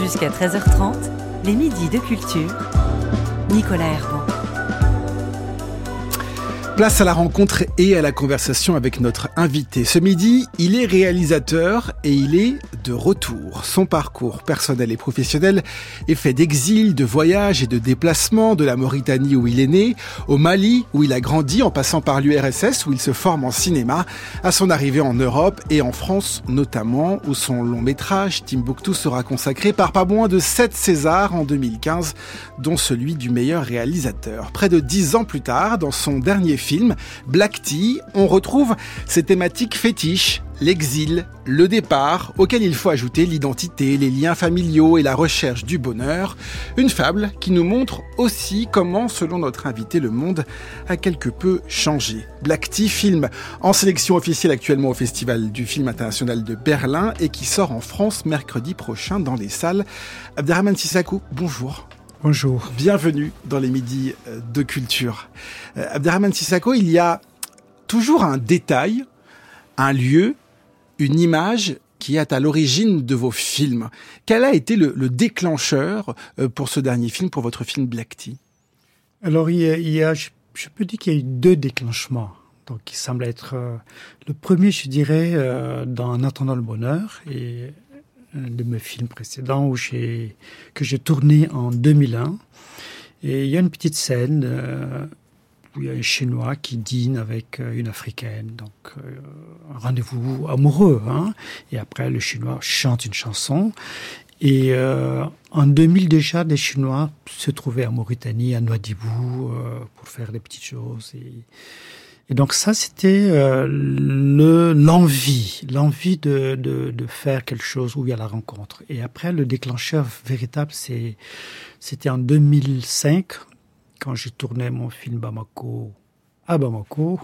Jusqu'à 13h30, les midis de culture. Nicolas Herbeau. Place à la rencontre et à la conversation avec notre invité. Ce midi, il est réalisateur et il est de retour. Son parcours personnel et professionnel est fait d'exil, de voyages et de déplacements de la Mauritanie où il est né, au Mali où il a grandi en passant par l'URSS où il se forme en cinéma, à son arrivée en Europe et en France notamment où son long métrage Timbuktu sera consacré par pas moins de 7 Césars en 2015, dont celui du meilleur réalisateur. Près de 10 ans plus tard, dans son dernier film, Black Tea, on retrouve ces thématiques fétiches, l'exil, le départ, auquel il faut ajouter l'identité, les liens familiaux et la recherche du bonheur. Une fable qui nous montre aussi comment, selon notre invité, le monde a quelque peu changé. Black Tea, film en sélection officielle actuellement au Festival du film international de Berlin et qui sort en France mercredi prochain dans les salles. Abderrahman Sissakou, bonjour. Bonjour. Bienvenue dans les midis euh, de culture. Euh, Abderrahman Sissako, il y a toujours un détail, un lieu, une image qui est à l'origine de vos films. Quel a été le, déclencheur euh, pour ce dernier film, pour votre film Black Tea? Alors, il y a, je, peux dire qu'il y a eu deux déclenchements. Donc, qui semblent être le premier, je dirais, dans En attendant le bonheur et de mes films précédents où que j'ai tourné en 2001. Et il y a une petite scène euh, où il y a un Chinois qui dîne avec euh, une Africaine, donc euh, un rendez-vous amoureux. Hein. Et après, le Chinois chante une chanson. Et en 2000 déjà, des Chinois se trouvaient en Mauritanie, à Nouadhibou, pour faire des petites choses. Et donc ça, c'était euh, le l'envie, l'envie de, de, de, faire quelque chose où il y a la rencontre. Et après, le déclencheur véritable, c'est c'était en 2005 quand j'ai tourné mon film Bamako à Bamako.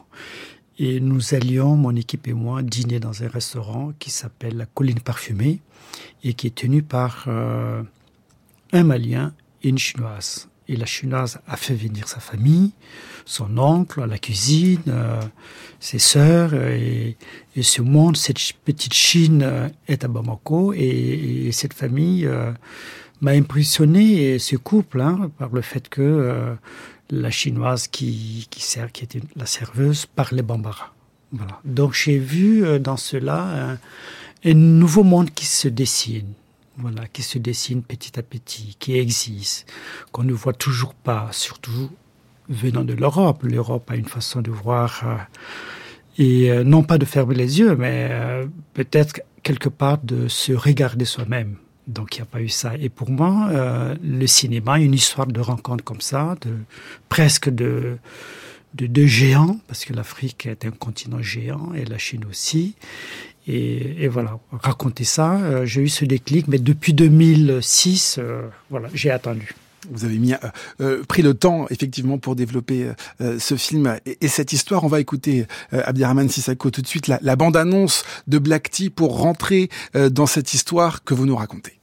Et nous allions, mon équipe et moi, dîner dans un restaurant qui s'appelle la Colline Parfumée et qui est tenu par euh, un Malien et une Chinoise. Et la chinoise a fait venir sa famille, son oncle, la cuisine, euh, ses sœurs. Et, ce monde, cette petite Chine euh, est à Bamako. Et, et cette famille euh, m'a impressionné, et ce couple, hein, par le fait que la chinoise qui, sert, qui était la serveuse parlait bambara. Voilà. Donc j'ai vu dans cela un nouveau monde qui se dessine voilà, qui se dessine petit à petit, qui existe, qu'on ne voit toujours pas, surtout venant de l'Europe. L'Europe a une façon de voir, euh, et euh, non pas de fermer les yeux, mais euh, peut-être quelque part de se regarder soi-même. Donc il n'y a pas eu ça. Et pour moi, le cinéma, une histoire de rencontre comme ça, de presque de de, de géants, parce que l'Afrique est un continent géant et la Chine aussi. Et, et, voilà, raconter ça, euh, j'ai eu ce déclic, mais depuis 2006, euh, voilà, j'ai attendu. Vous avez mis, euh, pris le temps effectivement pour développer ce film et, et, cette histoire. On va écouter Abdirahman Sissako tout de suite la, la bande-annonce de Black Tea pour rentrer dans cette histoire que vous nous racontez.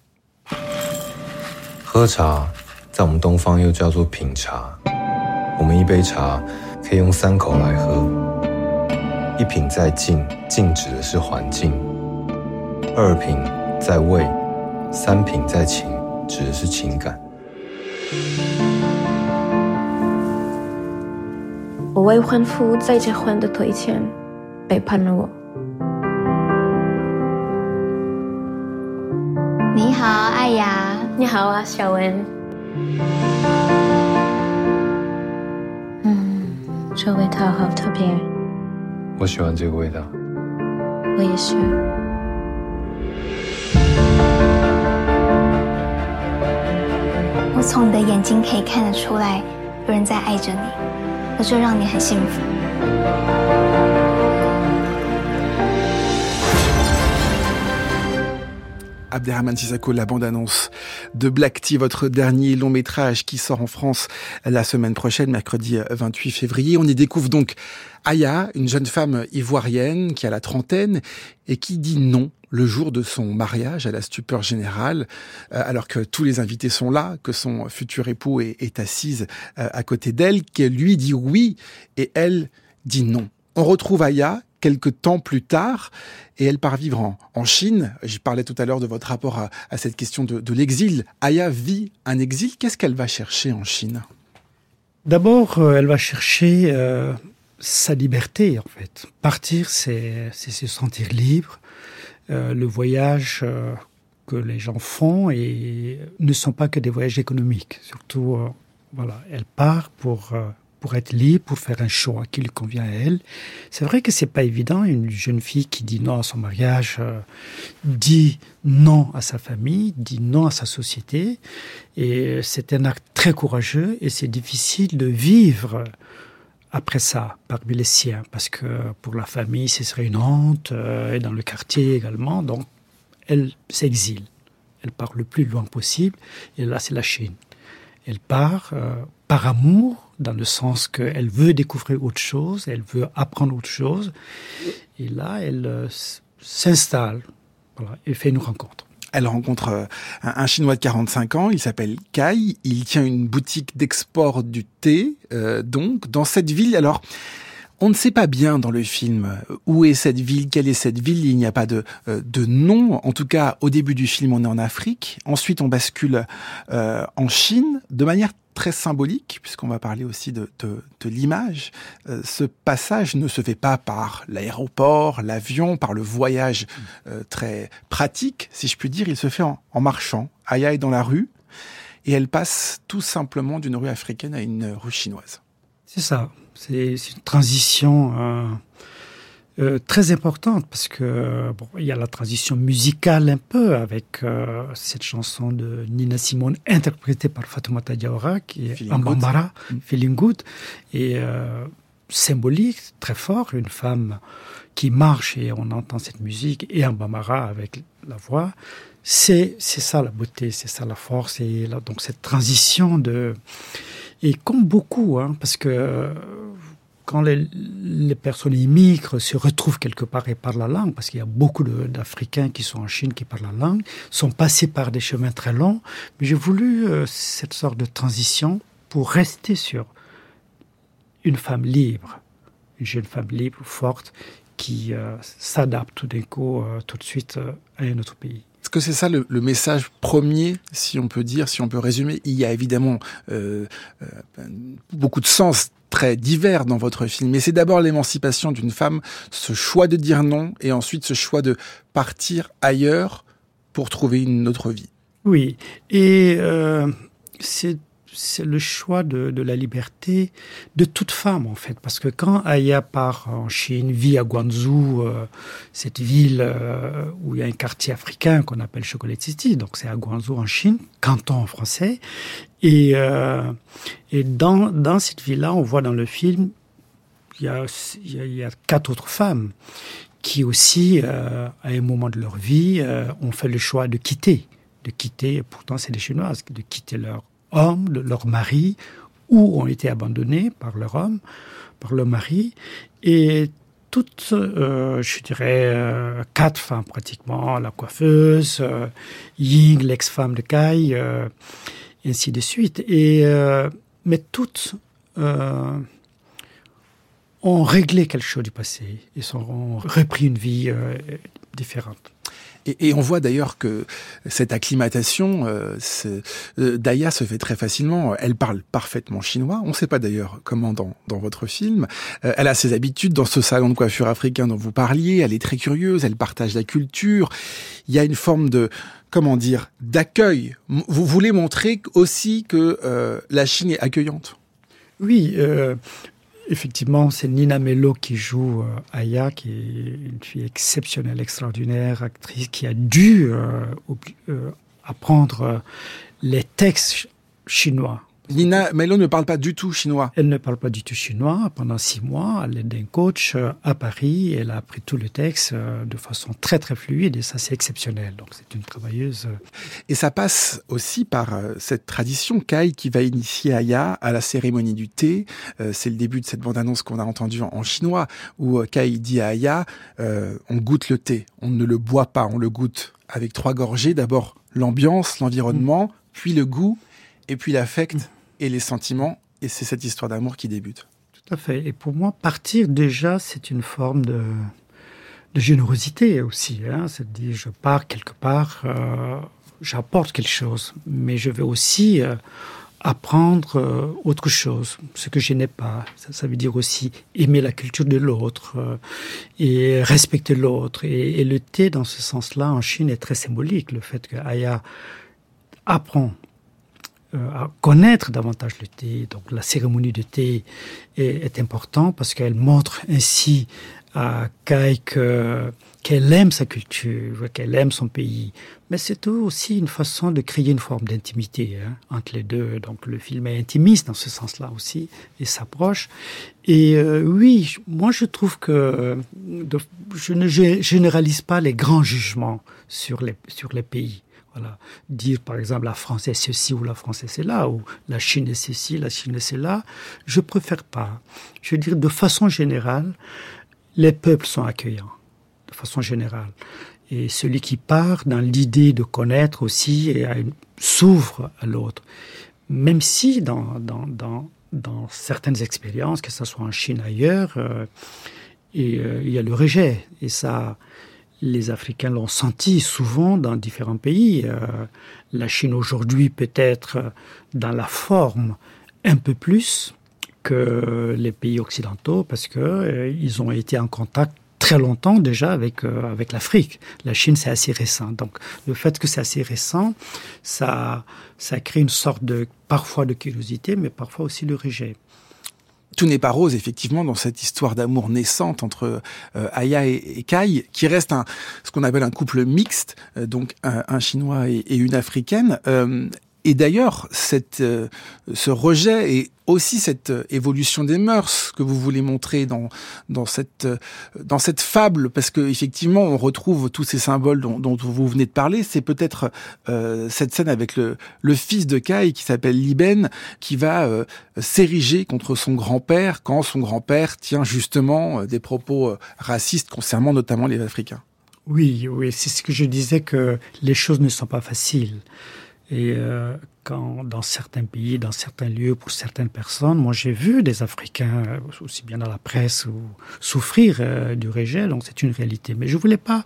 一品在静，静指的是环境；二品在味，三品在情，指的是情感。我未婚夫在结婚的推前背叛了我。你好，艾雅。你好啊，小文。嗯，这味道好特别。我喜欢这个味道。我也是。我从你的眼睛可以看得出来，有人在爱着你，那就让你很幸福。Abderrahman Sissako, la bande-annonce de Black Tea, votre dernier long métrage qui sort en France la semaine prochaine, mercredi 28 février. On y découvre donc Aya, une jeune femme ivoirienne qui a la trentaine et qui dit non le jour de son mariage à la stupeur générale, euh, alors que tous les invités sont là, que son futur époux est, est assise euh, à côté d'elle, qu'elle lui dit oui et elle dit non. On retrouve Aya quelques temps plus tard et elle part vivre en, Chine. Je parlais tout à l'heure de votre rapport à, cette question de, l'exil. Aya vit un exil. Qu'est-ce qu'elle va chercher en Chine? D'abord, euh, elle va chercher euh, sa liberté, en fait. Partir, c'est se sentir libre. Euh, le voyage que les gens font et ne sont pas que des voyages économiques. Surtout, voilà, elle part pour pour être libre, pour faire un choix qui lui convient à elle. C'est vrai que c'est pas évident. Une jeune fille qui dit non à son mariage, euh, dit non à sa famille, dit non à sa société. Et c'est un acte très courageux et c'est difficile de vivre après ça parmi les siens parce que pour la famille ce serait une honte euh, et dans le quartier également. Donc elle s'exile. Elle part le plus loin possible et là c'est la Chine. Elle part euh, par amour dans le sens qu'elle veut découvrir autre chose, elle veut apprendre autre chose. Et là, elle euh, s'installe et fait une rencontre. Elle rencontre euh, un, Chinois de 45 ans, il s'appelle Kai, il tient une boutique d'export du thé, donc, dans cette ville. Alors, on ne sait pas bien dans le film où est cette ville, quelle est cette ville, il n'y a pas de, de nom. En tout cas, au début du film, on est en Afrique. Ensuite, on bascule en Chine de manière très symbolique, puisqu'on va parler aussi de, de, l'image. Euh, ce passage ne se fait pas par l'aéroport, l'avion, par le voyage euh, très pratique, si je puis dire. Il se fait en, marchant. Aya est dans la rue et elle passe tout simplement d'une rue africaine à une rue chinoise. C'est ça. C'est une transition. Euh, euh, très importante parce que bon, il y a la transition musicale un peu avec euh, cette chanson de Nina Simone interprétée par Fatoumata Diawara qui est en bambara, mm. Feeling Good et symbolique très fort, une femme qui marche et on entend cette musique et en bambara avec la voix. C'est c'est ça la beauté, c'est ça la force et là, donc cette transition de et comme beaucoup hein, parce que quand les, personnes immigrent, se retrouvent quelque part et parlent la langue, parce qu'il y a beaucoup d'Africains qui sont en Chine qui parlent la langue, sont passés par des chemins très longs, mais j'ai voulu euh, cette sorte de transition pour rester sur une femme libre, une jeune femme libre, forte, qui euh, s'adapte tout d'un coup, euh, tout de suite à un autre pays. Est-ce que c'est ça le, message premier, si on peut dire, si on peut résumer? Il y a évidemment beaucoup de sens très divers dans votre film. Mais c'est d'abord l'émancipation d'une femme, ce choix de dire non, et ensuite ce choix de partir ailleurs pour trouver une autre vie. Oui, et euh, c'est c'est le choix de, la liberté de toute femme en fait. Parce que quand Aya part en Chine vit à Guangzhou euh, cette ville euh, où il y a un quartier africain qu'on appelle Chocolat City donc c'est à Guangzhou en Chine canton en français et euh, et dans dans cette ville là on voit dans le film il y a, il y a quatre autres femmes qui aussi à un moment de leur vie ont fait le choix de quitter de quitter pourtant c'est des chinoises de quitter leur hommes, leur mari, ou ont été abandonnés par leur homme, par leur mari, et toutes, euh, je dirais, euh, quatre femmes pratiquement, la coiffeuse, euh, Ying, l'ex-femme de Kai, et ainsi de suite. Et, mais toutes ont réglé quelque chose du passé, et ont repris une vie différente. Et, on voit d'ailleurs que cette acclimatation, euh, euh, Daya se fait très facilement. Elle parle parfaitement chinois. On ne sait pas d'ailleurs comment dans, votre film. Euh, elle a ses habitudes dans ce salon de coiffure africain dont vous parliez. Elle est très curieuse. Elle partage la culture. Il y a une forme de comment dire d'accueil. Vous voulez montrer aussi que la Chine est accueillante? Oui, Effectivement, c'est Nina Mello qui joue euh, Aya, qui est une fille exceptionnelle, extraordinaire, actrice, qui a dû euh, euh, apprendre les textes chinois Nina Melo ne parle pas du tout chinois. Elle ne parle pas du tout chinois. Pendant six mois, elle est d'un coach euh, à Paris. Elle a appris tout le texte euh, de façon très très fluide et ça c'est exceptionnel. Donc c'est une travailleuse. Euh. Et ça passe aussi par cette tradition Kai qui va initier Aya à la cérémonie du thé. C'est le début de cette bande-annonce qu'on a entendue en chinois où Kai dit à Aya on goûte le thé, on ne le boit pas, on le goûte avec trois gorgées. D'abord l'ambiance, l'environnement, mmh. puis le goût et puis l'affect et les sentiments, et c'est cette histoire d'amour qui débute. Tout à fait. Et pour moi, partir déjà, c'est une forme de, de générosité aussi. Hein. C'est-à-dire, je pars quelque part, euh, j'apporte quelque chose, mais je vais aussi euh, apprendre euh, autre chose, ce que je n'ai pas. Ça, veut dire aussi aimer la culture de l'autre et respecter l'autre. Et, le thé, dans ce sens-là, en Chine, est très symbolique. Le fait que Aya apprend à connaître davantage le thé, donc la cérémonie de thé est, est important parce qu'elle montre ainsi à Kai que qu'elle aime sa culture, qu'elle aime son pays. Mais c'est aussi une façon de créer une forme d'intimité hein, entre les deux. Donc le film est intimiste dans ce sens-là aussi et s'approche. Et euh, oui, moi je trouve que de, je ne généralise pas les grands jugements sur les, sur les pays. Dire par exemple la France est ceci ou la France est cela ou la Chine est ceci, la Chine est cela, je préfère pas. Je veux dire de façon générale, les peuples sont accueillants de façon générale. Et celui qui part dans l'idée de connaître aussi et s'ouvre à l'autre. Même si dans, dans, dans, dans, certaines expériences, que ce soit en Chine ailleurs, euh, euh, il y a le rejet. Et ça, les Africains l'ont senti souvent dans différents pays. Euh, la Chine aujourd'hui peut-être dans la forme un peu plus que les pays occidentaux parce que euh, ils ont été en contact très longtemps déjà avec euh, avec l'Afrique. La Chine c'est assez récent. Donc le fait que c'est assez récent, ça ça crée une sorte de parfois de curiosité, mais parfois aussi de rejet. Tout n'est pas rose, effectivement, dans cette histoire d'amour naissante entre euh, Aya et, Kai, qui reste un, ce qu'on appelle un couple mixte, euh, donc un, un Chinois et, une Africaine. Euh, et d'ailleurs, cette, euh, ce rejet et aussi cette euh, évolution des mœurs que vous voulez montrer dans, dans, cette, euh, dans cette fable, parce que effectivement, on retrouve tous ces symboles dont, dont vous venez de parler. C'est peut-être euh, cette scène avec le, le fils de Kai qui s'appelle Liben, qui va euh, s'ériger contre son grand-père quand son grand-père tient justement des propos racistes concernant notamment les Africains. Oui, oui, c'est ce que je disais que les choses ne sont pas faciles. Et euh, quand dans certains pays, dans certains lieux, pour certaines personnes, moi j'ai vu des Africains, euh, aussi bien dans la presse, ou, souffrir euh, du rejet, donc c'est une réalité. Mais je voulais pas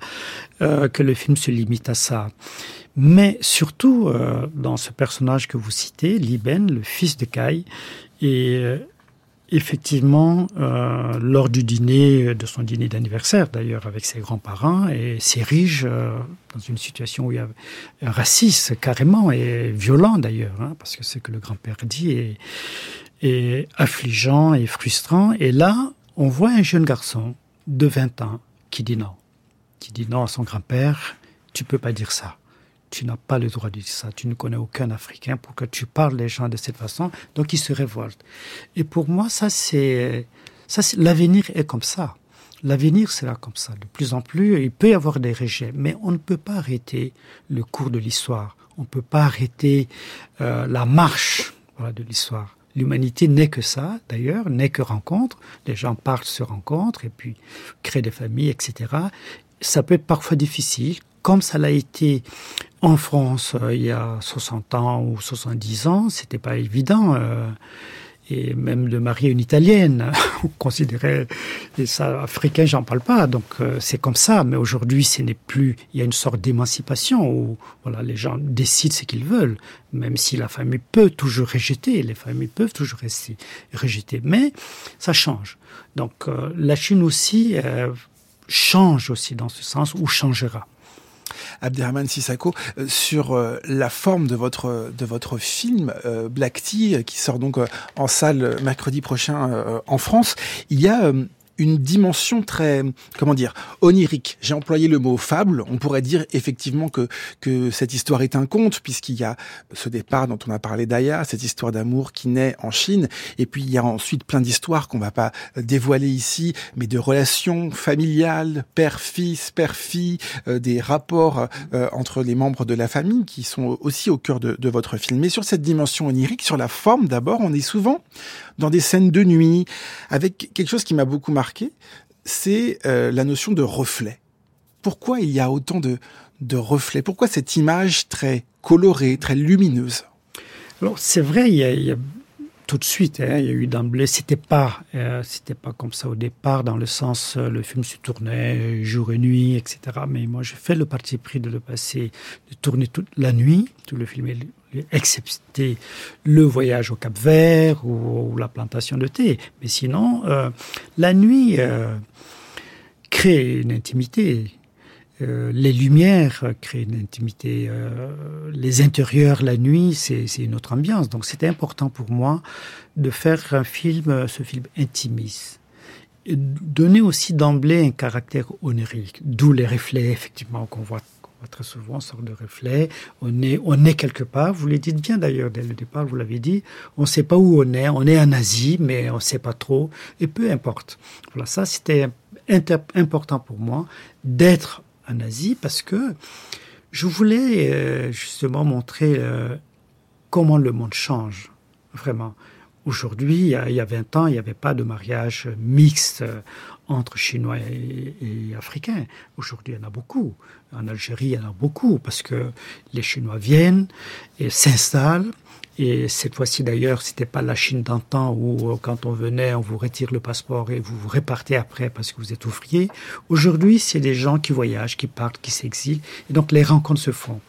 euh, que le film se limite à ça. Mais surtout, euh, dans ce personnage que vous citez, Liben, le fils de Kai, et effectivement, euh, lors du dîner, de son dîner d'anniversaire d'ailleurs, avec ses grands-parents, et s'érige euh, dans une situation où il y a un racisme carrément et violent d'ailleurs, hein, parce que ce que le grand-père dit est, est affligeant et frustrant. Et là, on voit un jeune garçon de 20 ans qui dit non, qui dit non à son grand-père, tu peux pas dire ça tu n'as pas le droit de dire ça. Tu ne connais aucun Africain pour que tu parles les gens de cette façon. Donc, ils se révoltent. Et pour moi, ça, c'est, ça, c'est, l'avenir est comme ça. L'avenir sera comme ça. De plus en plus, il peut y avoir des rejets, mais on ne peut pas arrêter le cours de l'histoire. On ne peut pas arrêter euh, la marche de l'histoire. L'humanité n'est que ça, d'ailleurs, n'est que rencontre. Les gens partent, se rencontrent, et puis créent des familles, etc. Ça peut être parfois difficile, comme ça l'a été en France euh, il y a 60 ans ou 70 ans, c'était pas évident. Euh, et même de marier une italienne, on considérait et ça africain, j'en parle pas. Donc euh, c'est comme ça. Mais aujourd'hui, ce n'est plus. Il y a une sorte d'émancipation où voilà, les gens décident ce qu'ils veulent, même si la famille peut toujours rejeter. Les familles peuvent toujours rester rejeter, mais ça change. Donc euh, la Chine aussi euh, change aussi dans ce sens ou changera. Abderrahman Sissako, euh, sur euh, la forme de votre, de votre film euh, Black Tea, qui sort donc en salle mercredi prochain en France. Il y a une dimension très, comment dire, onirique. J'ai employé le mot fable. On pourrait dire effectivement que, que cette histoire est un conte, puisqu'il y a ce départ dont on a parlé d'Aya, cette histoire d'amour qui naît en Chine. Et puis il y a ensuite plein d'histoires qu'on va pas dévoiler ici, mais de relations familiales, père-fils, père-fille, euh, des rapports euh, entre les membres de la famille qui sont aussi au cœur de, de votre film. Mais sur cette dimension onirique, sur la forme d'abord, on est souvent dans des scènes de nuit, avec quelque chose qui m'a beaucoup marqué, c'est euh, la notion de reflet. Pourquoi il y a autant de, de reflets? Pourquoi cette image très colorée, très lumineuse? Alors c'est vrai, il y, a, il y a tout de suite. Hein, il y a eu d'emblée, c'était pas, euh, c'était pas comme ça au départ, dans le sens euh, le film se tournait jour et nuit, etc. Mais moi, j'ai fait le parti pris de le passer, de tourner toute la nuit, tout le film, excepté le voyage au Cap Vert ou, la plantation de thé. Mais sinon, euh, la nuit crée une intimité euh, les lumières créent une intimité. Euh, les intérieurs, la nuit, c'est une autre ambiance. Donc c'était important pour moi de faire un film, ce film intimiste. Donner aussi d'emblée un caractère onirique, d'où les reflets, effectivement, qu'on voit, très souvent, sorte de reflets. On est, on est quelque part, vous le dites bien d'ailleurs dès le départ, vous l'avez dit, on ne sait pas où on est, on est en Asie, mais on ne sait pas trop, et peu importe. Voilà, ça c'était important pour moi d'être en Asie parce que je voulais euh, justement montrer euh, comment le monde change, vraiment. Aujourd'hui, il y a 20 ans, il n'y avait pas de mariage mixte euh, entre Chinois et, et Africains. Aujourd'hui, il y en a beaucoup. En Algérie, il y en a beaucoup parce que les Chinois viennent et s'installent et cette fois-ci d'ailleurs, c'était pas la Chine d'antan où euh, quand on venait, on vous retire le passeport et vous vous repartez après parce que vous êtes ouvrier. Aujourd'hui, c'est des gens qui voyagent, qui partent, qui s'exilent. Et donc les rencontres se font.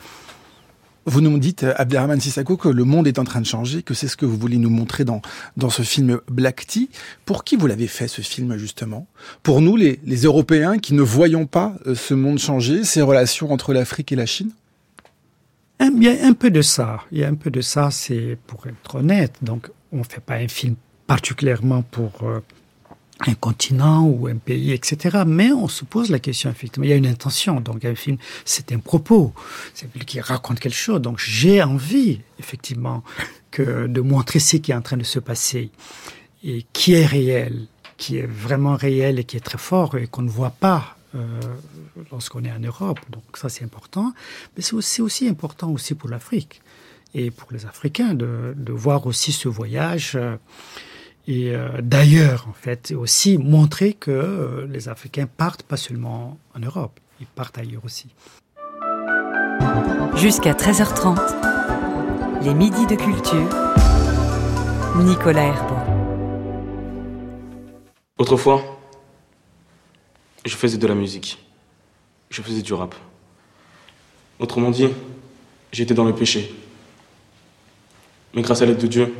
Vous nous dites, euh, Abderrahman Sissako, que le monde est en train de changer, que c'est ce que vous voulez nous montrer dans, dans ce film Black Tea. Pour qui vous l'avez fait, ce film, justement? Pour nous, les, les Européens qui ne voyons pas euh, ce monde changer, ces relations entre l'Afrique et la Chine? Il y a un peu de ça. Il y a un peu de ça, c'est pour être honnête. Donc, on ne fait pas un film particulièrement pour euh, un continent ou un pays, etc. Mais on se pose la question, effectivement. Il y a une intention. Donc, un film, c'est un propos. C'est lui qui raconte quelque chose. Donc, j'ai envie, effectivement, que, de montrer ce qui est en train de se passer et qui est réel, qui est vraiment réel et qui est très fort et qu'on ne voit pas lorsqu'on est en Europe. Donc ça, c'est important. Mais c'est aussi, aussi, important aussi pour l'Afrique et pour les Africains de, de voir aussi ce voyage. Euh, et euh, d'ailleurs, en fait, aussi montrer que les Africains partent pas seulement en Europe, ils partent ailleurs aussi. Jusqu'à 13h30, les midis de culture. Nicolas Herbeau. Autrefois, je faisais de la musique. Je faisais du rap. Autrement dit, j'étais dans le péché. Mais grâce à l'aide de Dieu.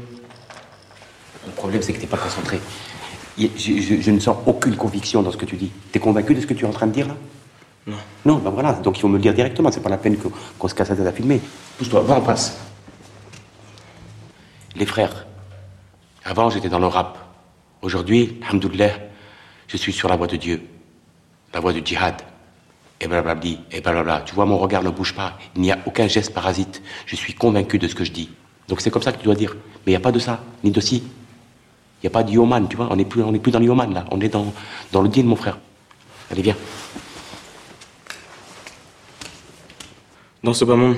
Le problème, c'est que tu n'es pas concentré. Je, ne sens aucune conviction dans ce que tu dis. Tu es convaincu de ce que tu es en train de dire là? Non. Non, ben voilà, donc il faut me le dire directement, c'est pas la peine qu'on se casse la tête à filmer. Pousse-toi, va, en passe. Les frères, avant j'étais dans le rap. Aujourd'hui, alhamdoulilah, je suis sur la voie de Dieu la voix du djihad. Et blablabli, et blablabla. Tu vois, mon regard ne bouge pas. Il n'y a aucun geste parasite. Je suis convaincu de ce que je dis. Donc c'est comme ça que tu dois dire. Mais il n'y a pas de ça, ni de si. Il n'y a pas d'yoman, tu vois. On n'est plus, on plus dans là. On est dans, dans le din, mon frère. Allez, viens. Dans ce bas monde,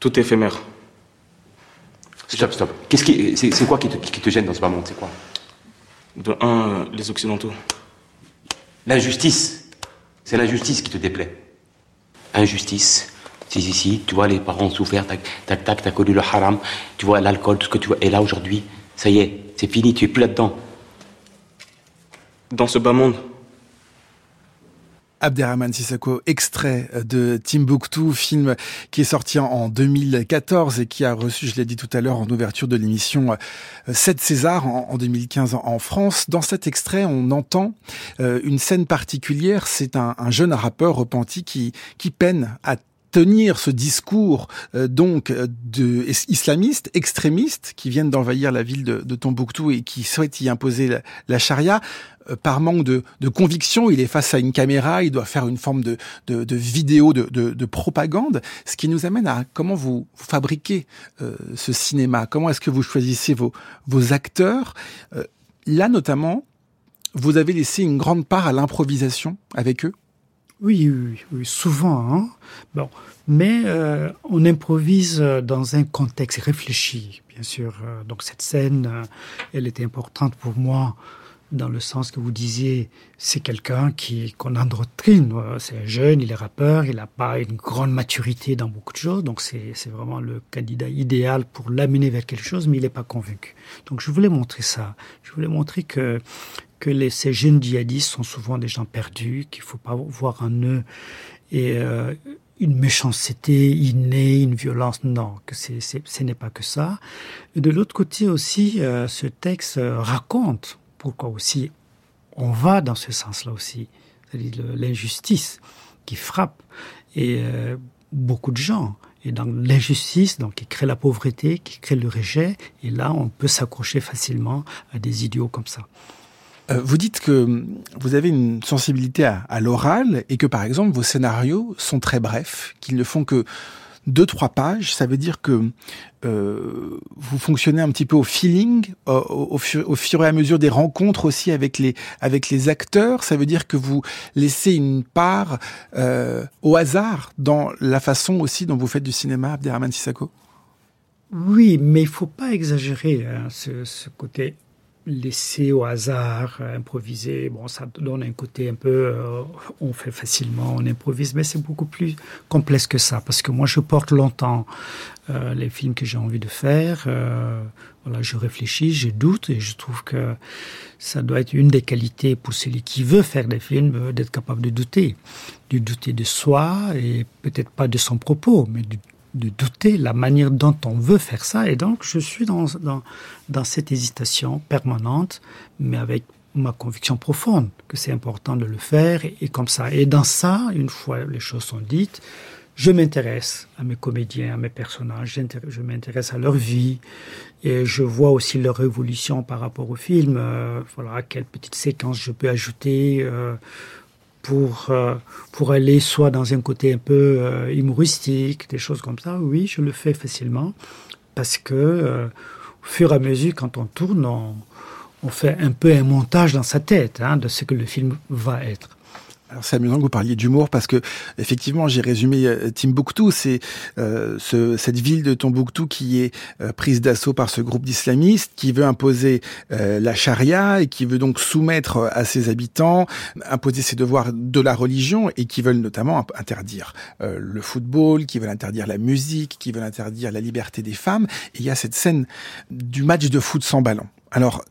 tout est éphémère. Stop, stop. Qu'est-ce qui, c'est, quoi qui te, qui te, gêne dans ce bas monde? C'est quoi? De un, les Occidentaux. L'injustice, c'est l'injustice qui te déplaît. Injustice. Si, si, si, tu vois, les parents souffert, tac, tac, tac, t'as connu le haram, tu vois, l'alcool, tout ce que tu vois. Et là, aujourd'hui, ça y est, c'est fini, tu es plus là-dedans. Dans ce bas monde, Abderrahman Sissako, extrait de Timbuktu, film qui est sorti en 2014 et qui a reçu, je l'ai dit tout à l'heure en ouverture de l'émission, 7 euh, César en 2015 en France. Dans cet extrait, on entend euh, une scène particulière. C'est un, jeune rappeur repenti qui, qui peine à tenir ce discours euh, donc de islamistes extrémistes qui viennent d'envahir la ville de, de, Tombouctou et qui souhaitent y imposer la, la charia euh, par manque de, de, conviction, il est face à une caméra, il doit faire une forme de, de, de vidéo, de, de, propagande, ce qui nous amène à comment vous, fabriquez euh, ce cinéma, comment est-ce que vous choisissez vos, vos acteurs? Euh, là notamment, vous avez laissé une grande part à l'improvisation avec eux oui, oui, souvent. Hein bon, mais euh, on improvise dans un contexte réfléchi, bien sûr. Donc cette scène, elle était importante pour moi dans le sens que vous disiez, c'est quelqu'un qui qu'on endoctrine. C'est un jeune, il est rappeur, il n'a pas une grande maturité dans beaucoup de choses, donc c'est vraiment le candidat idéal pour l'amener vers quelque chose, mais il n'est pas convaincu. Donc je voulais montrer ça. Je voulais montrer que que les, ces jeunes djihadistes sont souvent des gens perdus, qu'il faut pas voir en eux et euh, une méchanceté innée, une violence. Non, que c'est, ce n'est pas que ça. De l'autre côté aussi, euh, ce texte raconte pourquoi aussi on va dans ce sens-là aussi, c'est-à-dire l'injustice qui frappe et euh, beaucoup de gens. Et dans l'injustice, donc qui crée la pauvreté, qui crée le rejet, et là on peut s'accrocher facilement à des idiots comme ça. Euh, vous dites que vous avez une sensibilité à, l'oral et que par exemple vos scénarios sont très brefs, qu'ils ne font que deux trois pages. Ça veut dire que euh, vous fonctionnez un petit peu au feeling, au, fur et à mesure des rencontres aussi avec les avec les acteurs. Ça veut dire que vous laissez une part euh, au hasard dans la façon aussi dont vous faites du cinéma, Abderrahman Sissako? Oui, mais il faut pas exagérer hein, ce côté laisser au hasard, improviser, bon, ça donne un côté un peu, euh, on fait facilement, on improvise, mais c'est beaucoup plus complexe que ça, parce que moi, je porte longtemps euh, les films que j'ai envie de faire. Euh, voilà, je réfléchis, je doute, et je trouve que ça doit être une des qualités pour celui qui veut faire des films, d'être capable de douter, de douter de soi et peut-être pas de son propos, mais de de douter la manière dont on veut faire ça. Et donc, je suis dans, dans, dans cette hésitation permanente, mais avec ma conviction profonde que c'est important de le faire et, comme ça. Et dans ça, une fois les choses sont dites, je m'intéresse à mes comédiens, à mes personnages, je m'intéresse à leur vie et je vois aussi leur évolution par rapport au film. Euh, voilà, quelle petite séquence je peux ajouter. Euh, pour, euh, pour aller soit dans un côté un peu euh, humoristique, des choses comme ça, oui, je le fais facilement parce que euh, au fur et à mesure, quand on tourne, on, on, fait un peu un montage dans sa tête hein, de ce que le film va être. Alors c'est amusant que vous parliez d'humour parce que effectivement j'ai résumé euh, Timbuktu, c'est euh, ce, cette ville de Tombouctou qui est euh, prise d'assaut par ce groupe d'islamistes qui veut imposer euh, la charia et qui veut donc soumettre à ses habitants, imposer ses devoirs de la religion et qui veulent notamment interdire le football, qui veulent interdire la musique, qui veulent interdire la liberté des femmes. Et il y a cette scène du match de foot sans ballon. Alors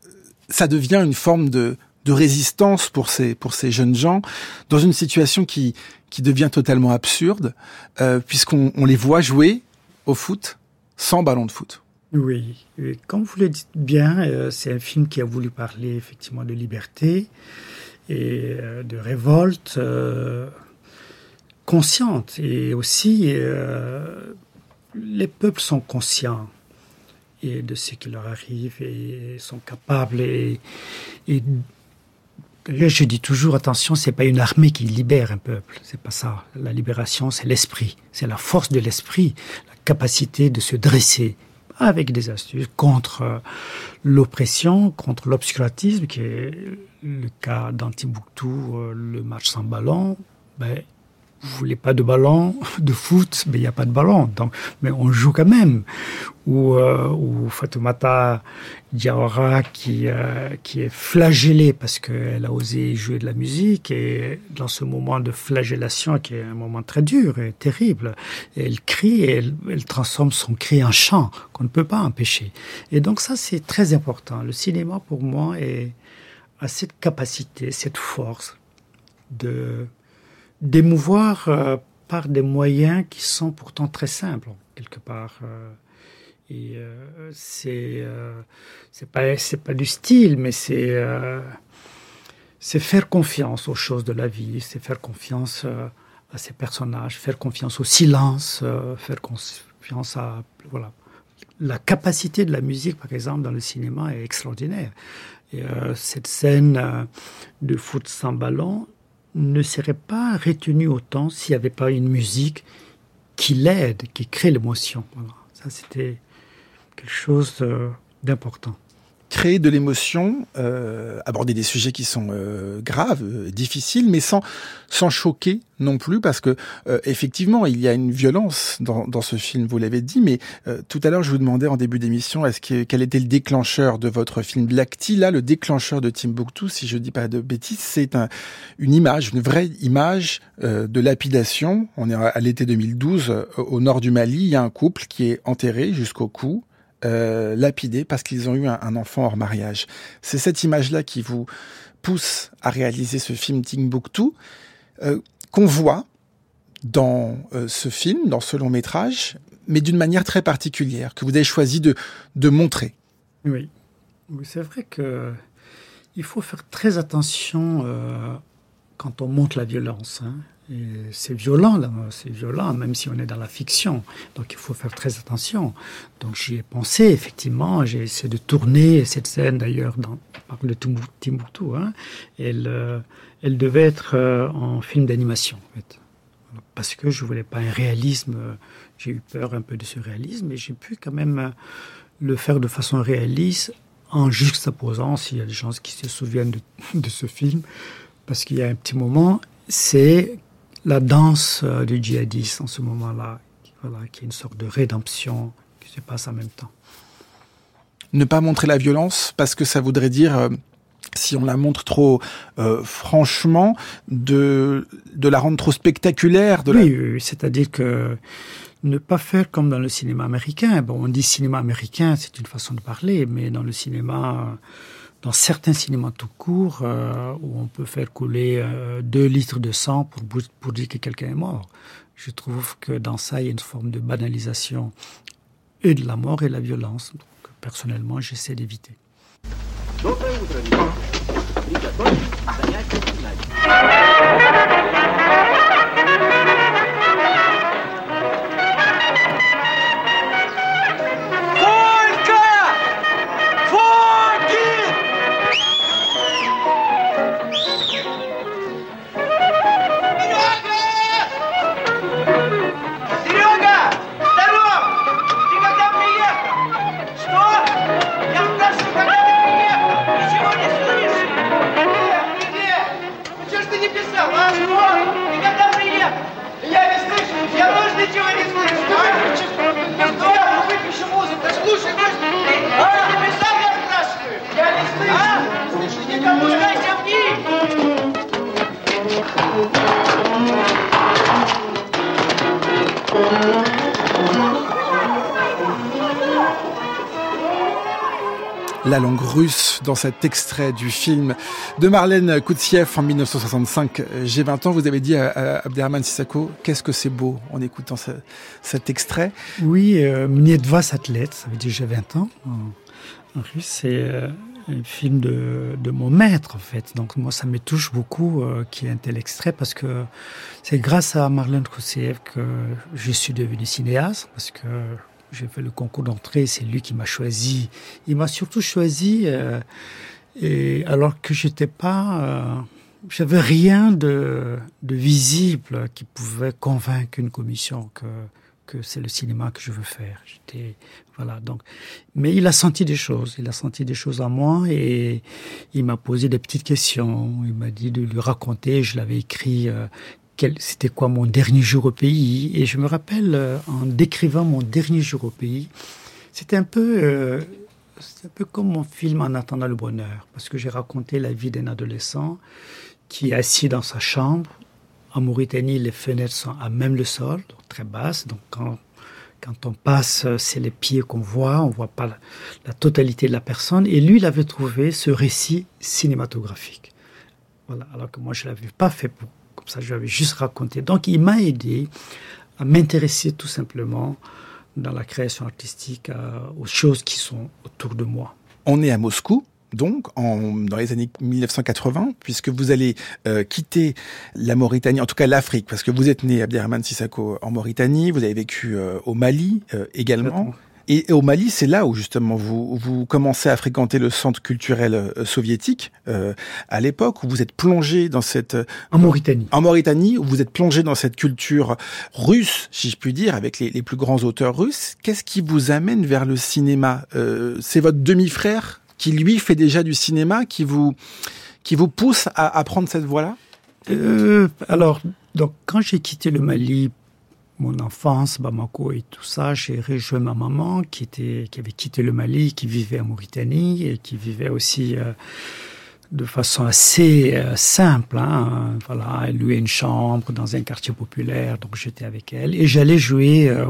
ça devient une forme de de résistance pour ces pour ces jeunes gens dans une situation qui qui devient totalement absurde euh, puisqu'on on les voit jouer au foot sans ballon de foot. Oui, comme vous le dites bien, euh, c'est un film qui a voulu parler effectivement de liberté et euh, de révolte consciente et aussi les peuples sont conscients et de ce qui leur arrive et sont capables et je dis toujours, attention, c'est pas une armée qui libère un peuple. C'est pas ça. La libération, c'est l'esprit. C'est la force de l'esprit, la capacité de se dresser avec des astuces contre euh, l'oppression, contre l'obscurantisme, qui est le cas d'Antibouctou, euh, le match sans ballon. Ben, vous voulez pas de ballon de foot, mais il n'y a pas de ballon. Donc, mais on joue quand même. Ou, euh, ou Fatoumata Diawara qui, euh, qui est flagellée parce qu'elle a osé jouer de la musique et dans ce moment de flagellation qui est un moment très dur et terrible, elle crie et elle, elle transforme son cri en chant qu'on ne peut pas empêcher. Et donc ça c'est très important. Le cinéma pour moi est, a cette capacité, cette force de d'émouvoir euh, par des moyens qui sont pourtant très simples, quelque part. Euh, et euh, c'est c'est pas c'est pas du style, mais c'est c'est faire confiance aux choses de la vie, c'est faire confiance à ces personnages, faire confiance au silence, faire confiance à voilà la capacité de la musique, par exemple, dans le cinéma est extraordinaire. Et, cette scène de foot sans ballon, ne serait pas retenu autant s'il n'y avait pas une musique qui l'aide, qui crée l'émotion. Ça, c'était quelque chose euh, d'important. Créer de l'émotion, euh, aborder des sujets qui sont euh, graves, euh, difficiles, mais sans sans choquer non plus, parce que effectivement, il y a une violence dans, dans ce film. Vous l'avez dit, mais tout à l'heure, je vous demandais en début d'émission, est-ce que quel était le déclencheur de votre film Black Tea Là, le déclencheur de Timbuktu, si je dis pas de bêtises, c'est un, une image, une vraie image de lapidation. On est à l'été 2012, au nord du Mali, il y a un couple qui est enterré jusqu'au cou euh, lapidés parce qu'ils ont eu un, enfant hors mariage. C'est cette image-là qui vous pousse à réaliser ce film Timbuktu euh, qu'on voit dans euh, ce film, dans ce long métrage, mais d'une manière très particulière que vous avez choisi de, montrer. Oui, c'est vrai que il faut faire très attention euh, quand on montre la violence. Hein c'est violent, c'est violent, même si on est dans la fiction. Donc il faut faire très attention. Donc j'y ai pensé, effectivement. J'ai essayé de tourner cette scène, d'ailleurs, dans le Timbuktu. Hein. Elle, euh, elle devait être euh, en film d'animation, en fait. Parce que je voulais pas un réalisme. J'ai eu peur un peu de ce réalisme, mais j'ai pu quand même euh, le faire de façon réaliste en juxtaposant, s'il y a des gens qui se souviennent de, de ce film, parce qu'il y a un petit moment, c'est la danse euh, du djihadiste en ce moment-là, voilà, qui est une sorte de rédemption qui se passe en même temps. Ne pas montrer la violence parce que ça voudrait dire, euh, si on la montre trop euh, franchement, de, de la rendre trop spectaculaire. De oui, c'est-à-dire que ne pas faire comme dans le cinéma américain. Bon, on dit cinéma américain, c'est une façon de parler, mais dans le cinéma dans certains cinémas tout court, euh, où on peut faire couler euh, deux litres de sang pour, dire que quelqu'un est mort. Je trouve que dans ça, il y a une forme de banalisation et de la mort et de la violence. Donc, personnellement, j'essaie d'éviter. La langue russe dans cet extrait du film de Marlène Koutsiev en 1965. J'ai 20 ans, vous avez dit à, Abderrahman Sissako, qu'est-ce que c'est beau en écoutant cet extrait Oui, euh, Mniedva Satlet, ça veut dire j'ai 20 ans en, russe, c'est euh, un film de, de, mon maître en fait. Donc moi ça me touche beaucoup euh, qu'il y ait un tel extrait parce que c'est grâce à Marlène Koutsiev que je suis devenu cinéaste parce que j'ai fait le concours d'entrée, c'est lui qui m'a choisi. Il m'a surtout choisi, euh, et alors que j'étais pas, euh, j'avais rien de, visible qui pouvait convaincre une commission que que c'est le cinéma que je veux faire. J'étais voilà donc, mais il a senti des choses. Il a senti des choses en moi et il m'a posé des petites questions. Il m'a dit de lui raconter. Je l'avais écrit euh, c'était quoi mon dernier jour au pays? Et je me rappelle, euh, en décrivant mon dernier jour au pays, c'était un peu, euh, un peu comme mon film En attendant le bonheur, parce que j'ai raconté la vie d'un adolescent qui est assis dans sa chambre. En Mauritanie, les fenêtres sont à même le sol, très basses. Donc quand, quand on passe, c'est les pieds qu'on voit, on voit pas la, totalité de la personne. Et lui, il avait trouvé ce récit cinématographique. Voilà, alors que moi, je l'avais pas fait pour ça, je lui avais juste raconté. Donc, il m'a aidé à m'intéresser tout simplement dans la création artistique aux choses qui sont autour de moi. On est à Moscou, donc en, dans les années 1980, puisque vous allez euh, quitter la Mauritanie, en tout cas l'Afrique, parce que vous êtes né Abderrahman Sissako en Mauritanie, vous avez vécu euh, au Mali euh, également. Et au Mali, c'est là où justement vous, vous commencez à fréquenter le centre culturel euh, soviétique euh, à l'époque où vous êtes plongé dans cette en Mauritanie. En Mauritanie, où vous êtes plongé dans cette culture russe, si je puis dire, avec les, les plus grands auteurs russes. Qu'est-ce qui vous amène vers le cinéma euh, C'est votre demi-frère qui lui fait déjà du cinéma, qui vous, qui vous pousse à, à prendre cette voie-là? Euh, Alors, donc, quand j'ai quitté le Mali, mon enfance, Bamako et tout ça, j'ai rejoint ma maman qui était, qui avait quitté le Mali, qui vivait en Mauritanie et qui vivait aussi euh, de façon assez euh, simple. Hein. Voilà, elle louait une chambre dans un quartier populaire, donc j'étais avec elle et j'allais jouer euh,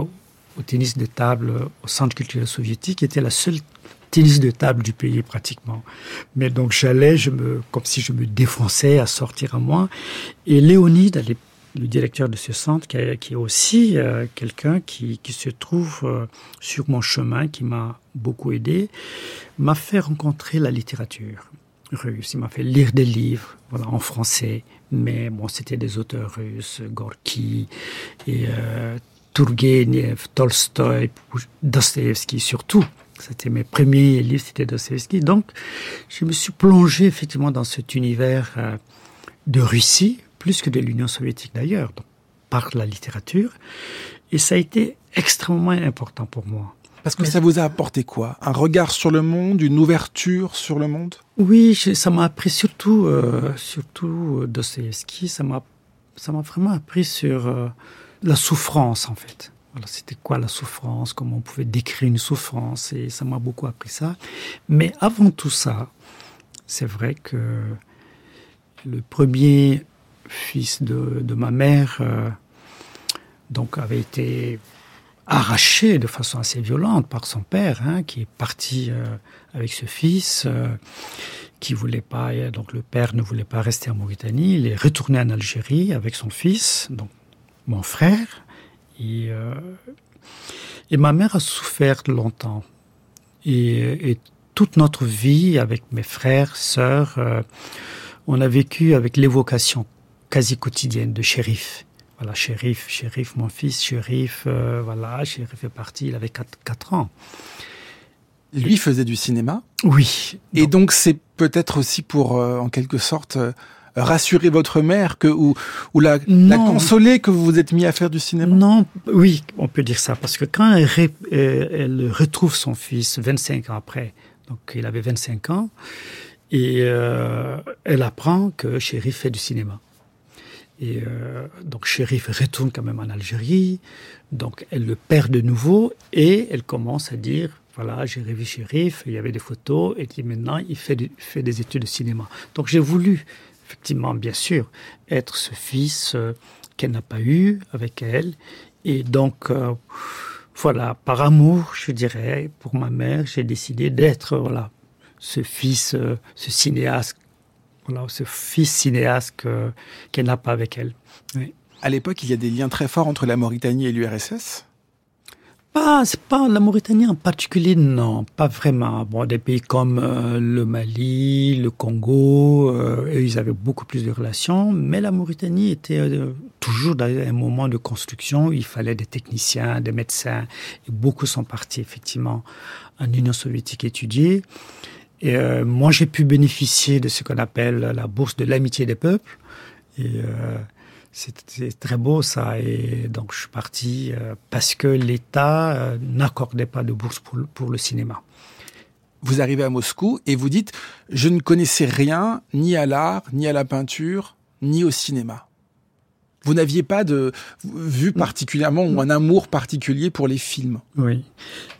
au tennis de table au centre culturel soviétique, qui était la seule tennis de table du pays pratiquement. Mais donc j'allais, je me, comme si je me défonçais à sortir à moi. Et Léonide, le directeur de ce centre, qui est, aussi euh, quelqu'un qui, se trouve euh, sur mon chemin, qui m'a beaucoup aidé, m'a fait rencontrer la littérature russe. Il m'a fait lire des livres, voilà, en français, mais bon, c'était des auteurs russes, Gorky et euh, Tolstoï, Dostoevsky surtout. C'était mes premiers livres, c'était Dostoevsky. Donc, je me suis plongé effectivement dans cet univers euh, de Russie, plus que de l'Union soviétique d'ailleurs, par la littérature. Et ça a été extrêmement important pour moi. Parce que ça vous a apporté quoi? Un regard sur le monde, une ouverture sur le monde? Oui, ça m'a appris surtout, euh, surtout Dostoevsky. Ça m'a, ça m'a vraiment appris sur euh, la souffrance en fait. Voilà, c'était quoi la souffrance, comment on pouvait décrire une souffrance, et ça m'a beaucoup appris ça. Mais avant tout ça, c'est vrai que le premier fils de, ma mère, euh, donc avait été arraché de façon assez violente par son père, hein, qui est parti euh, avec ce fils, euh, qui voulait pas, donc le père ne voulait pas rester en Mauritanie, il est retourné en Algérie avec son fils, donc mon frère, et, et ma mère a souffert longtemps. Et, toute notre vie, avec mes frères, sœurs, on a vécu avec l'évocation quasi quotidienne de shérif. Voilà, shérif, shérif, mon fils, shérif, euh, voilà, shérif est parti, il avait 4, 4 ans. Lui faisait du cinéma? Oui. Et donc c'est peut-être aussi pour, euh, en quelque sorte, euh, rassurer votre mère que ou, ou la, la, consoler que vous vous êtes mis à faire du cinéma? Non, oui, on peut dire ça parce que quand elle, ré, elle retrouve son fils 25 ans après, donc il avait 25 ans, et euh, elle apprend que Shérif fait du cinéma. Et euh, donc Shérif retourne quand même en Algérie, donc elle le perd de nouveau et elle commence à dire voilà, j'ai revu Shérif, il y avait des photos, et puis maintenant il fait, des études de cinéma. Donc j'ai voulu effectivement, bien sûr, être ce fils euh, qu'elle n'a pas eu avec elle. Et donc, euh, voilà, par amour, je dirais, pour ma mère, j'ai décidé d'être, voilà, ce fils, ce cinéaste, voilà, ce fils cinéaste qu'elle n'a pas avec elle. Oui. À l'époque, il y a des liens très forts entre la Mauritanie et l'URSS pas, c'est pas la Mauritanie en particulier, non, pas vraiment. Bon, des pays comme euh, le Mali, le Congo, euh, ils avaient beaucoup plus de relations, mais la Mauritanie était euh, toujours dans un moment de construction. Où il fallait des techniciens, des médecins, et beaucoup sont partis effectivement en Union soviétique étudier. Et euh, moi, j'ai pu bénéficier de ce qu'on appelle la bourse de l'amitié des peuples. Et c'était très beau ça et donc je suis parti euh, parce que l'État euh, n'accordait pas de bourse pour, pour le cinéma. Vous arrivez à Moscou et vous dites je ne connaissais rien ni à l'art, ni à la peinture, ni au cinéma. Vous n'aviez pas de vue particulièrement ou un amour particulier pour les films. Oui.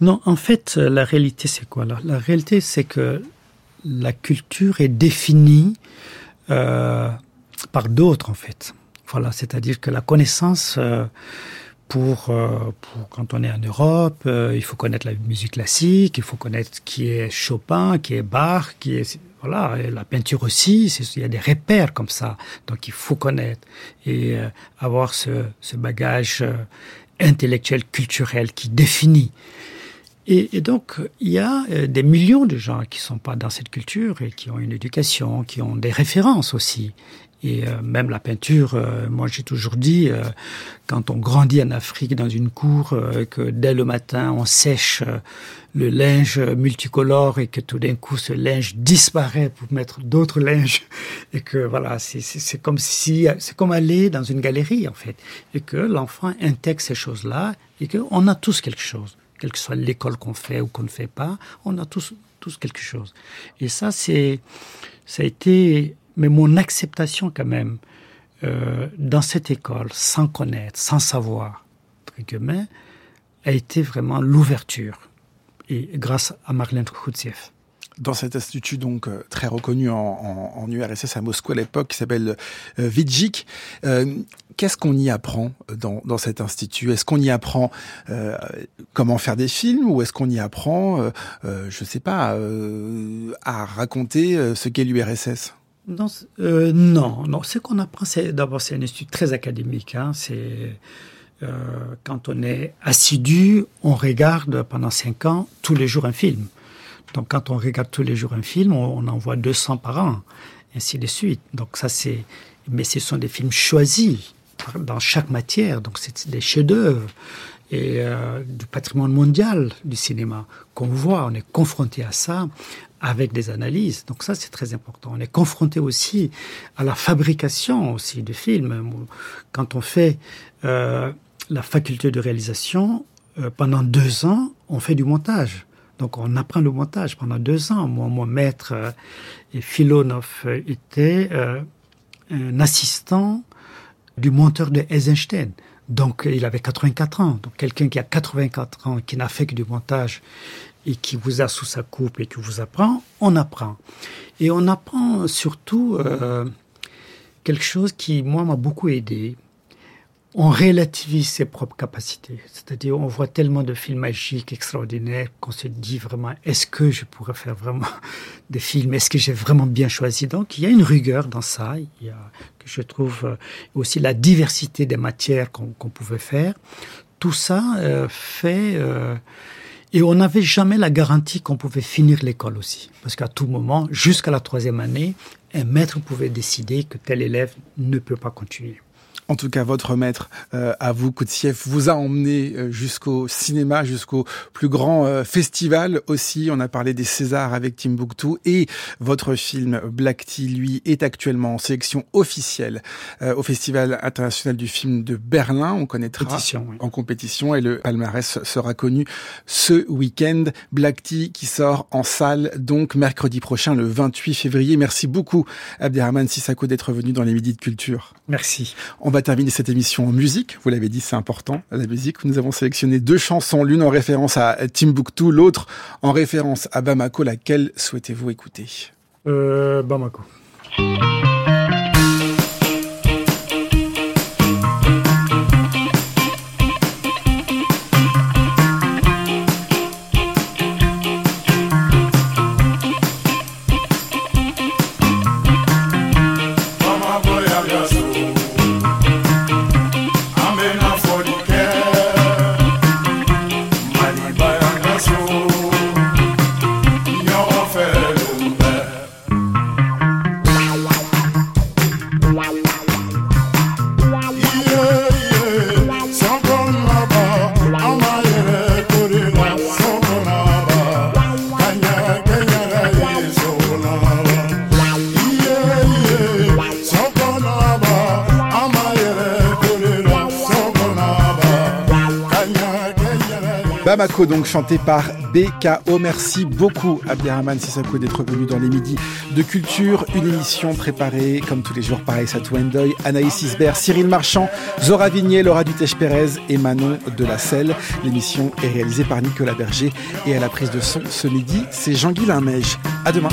Non, en fait, la réalité c'est quoi là? La réalité c'est que la culture est définie euh, par d'autres en fait. Voilà, c'est-à-dire que la connaissance euh, pour, euh, pour, quand on est en Europe, euh, il faut connaître la musique classique, il faut connaître qui est Chopin, qui est Bach, qui est voilà, et la peinture aussi. Il y a des repères comme ça, donc il faut connaître et avoir ce, ce bagage intellectuel, culturel qui définit. Et, et, donc, il y a euh, des millions de gens qui sont pas dans cette culture et qui ont une éducation, qui ont des références aussi. Et euh, même la peinture, euh, moi j'ai toujours dit, euh, quand on grandit en Afrique dans une cour, euh, que dès le matin on sèche euh, le linge multicolore et que tout d'un coup ce linge disparaît pour mettre d'autres linges et que voilà, c'est comme si c'est comme aller dans une galerie en fait et que l'enfant intègre ces choses-là et qu'on a tous quelque chose, quelle que soit l'école qu'on fait ou qu'on ne fait pas, on a tous tous quelque chose. Et ça, c'est, ça a été, mais mon acceptation quand même, euh, dans cette école, sans connaître, sans savoir, entre a été vraiment l'ouverture. Et grâce à Marlène Khoutsiev dans cet institut donc euh, très reconnu en, URSS à Moscou à l'époque qui s'appelle euh, Vidjik. Euh, Qu'est-ce qu'on y apprend dans, dans cet institut? Est-ce qu'on y apprend euh, comment faire des films ou est-ce qu'on y apprend, euh, euh, je sais pas, à raconter ce qu'est l'URSS non, non, non. Ce qu'on apprend, c'est d'abord c'est un institut très académique. Hein, c'est quand on est assidu, on regarde pendant cinq ans tous les jours un film. Donc quand on regarde tous les jours un film, on, en voit 200 par an, ainsi de suite. Donc ça c'est, mais ce sont des films choisis dans chaque matière. Donc c'est des chefs-d'œuvre et euh, du patrimoine mondial du cinéma qu'on voit. On est confronté à ça avec des analyses. Donc ça c'est très important. On est confronté aussi à la fabrication aussi du film. Quand on fait euh, la faculté de réalisation euh, pendant deux ans, on fait du montage. Donc on apprend le montage pendant deux ans. Moi, mon maître euh, euh, était euh, un assistant du monteur de Eisenstein. Donc il avait 84 ans. Donc quelqu'un qui a 84 ans, qui n'a fait que du montage et qui vous a sous sa coupe et qui vous apprend, on apprend. Et on apprend surtout euh, quelque chose qui, moi, m'a beaucoup aidé on relativise ses propres capacités. C'est-à-dire, on voit tellement de films magiques, extraordinaires, qu'on se dit vraiment, est-ce que je pourrais faire vraiment des films? Est-ce que j'ai vraiment bien choisi? Donc, il y a une rigueur dans ça. Il y a, que je trouve euh, aussi la diversité des matières qu'on pouvait faire. Tout ça euh, fait... Euh, et on n'avait jamais la garantie qu'on pouvait finir l'école aussi. Parce qu'à tout moment, jusqu'à la troisième année, un maître pouvait décider que tel élève ne peut pas continuer. En tout cas, votre maître, euh, à vous, Koutsiev, vous a emmené euh, jusqu'au cinéma, jusqu'au plus grand euh, festival aussi. On a parlé des Césars avec Timbuktu et votre film Black Tea, lui, est actuellement en sélection officielle au Festival international du film de Berlin. On connaîtra compétition, oui. en compétition et le palmarès sera connu ce week-end. Black Tea qui sort en salle donc mercredi prochain, le 28 février. Merci beaucoup, Abderrahman Sissako, d'être venu dans les Midis de Culture. Merci. On va terminer cette émission en musique. Vous l'avez dit, c'est important, la musique. Nous avons sélectionné deux chansons, l'une en référence à Timbuktu, l'autre en référence à Bamako. Laquelle souhaitez-vous écouter? Euh, Bamako. Donc chanté par BKO. Merci beaucoup Abderrahman Sissako d'être venu dans les midis de culture. Une émission préparée comme tous les jours par Aïssa Wendoy, Anaïs Isbert, Cyril Marchand, Zora Vignier, Laura Dutèche-Pérez et Manon de la Selle. L'émission est réalisée par Nicolas Berger et à la prise de son ce midi, c'est Jean-Guy Limège. À demain.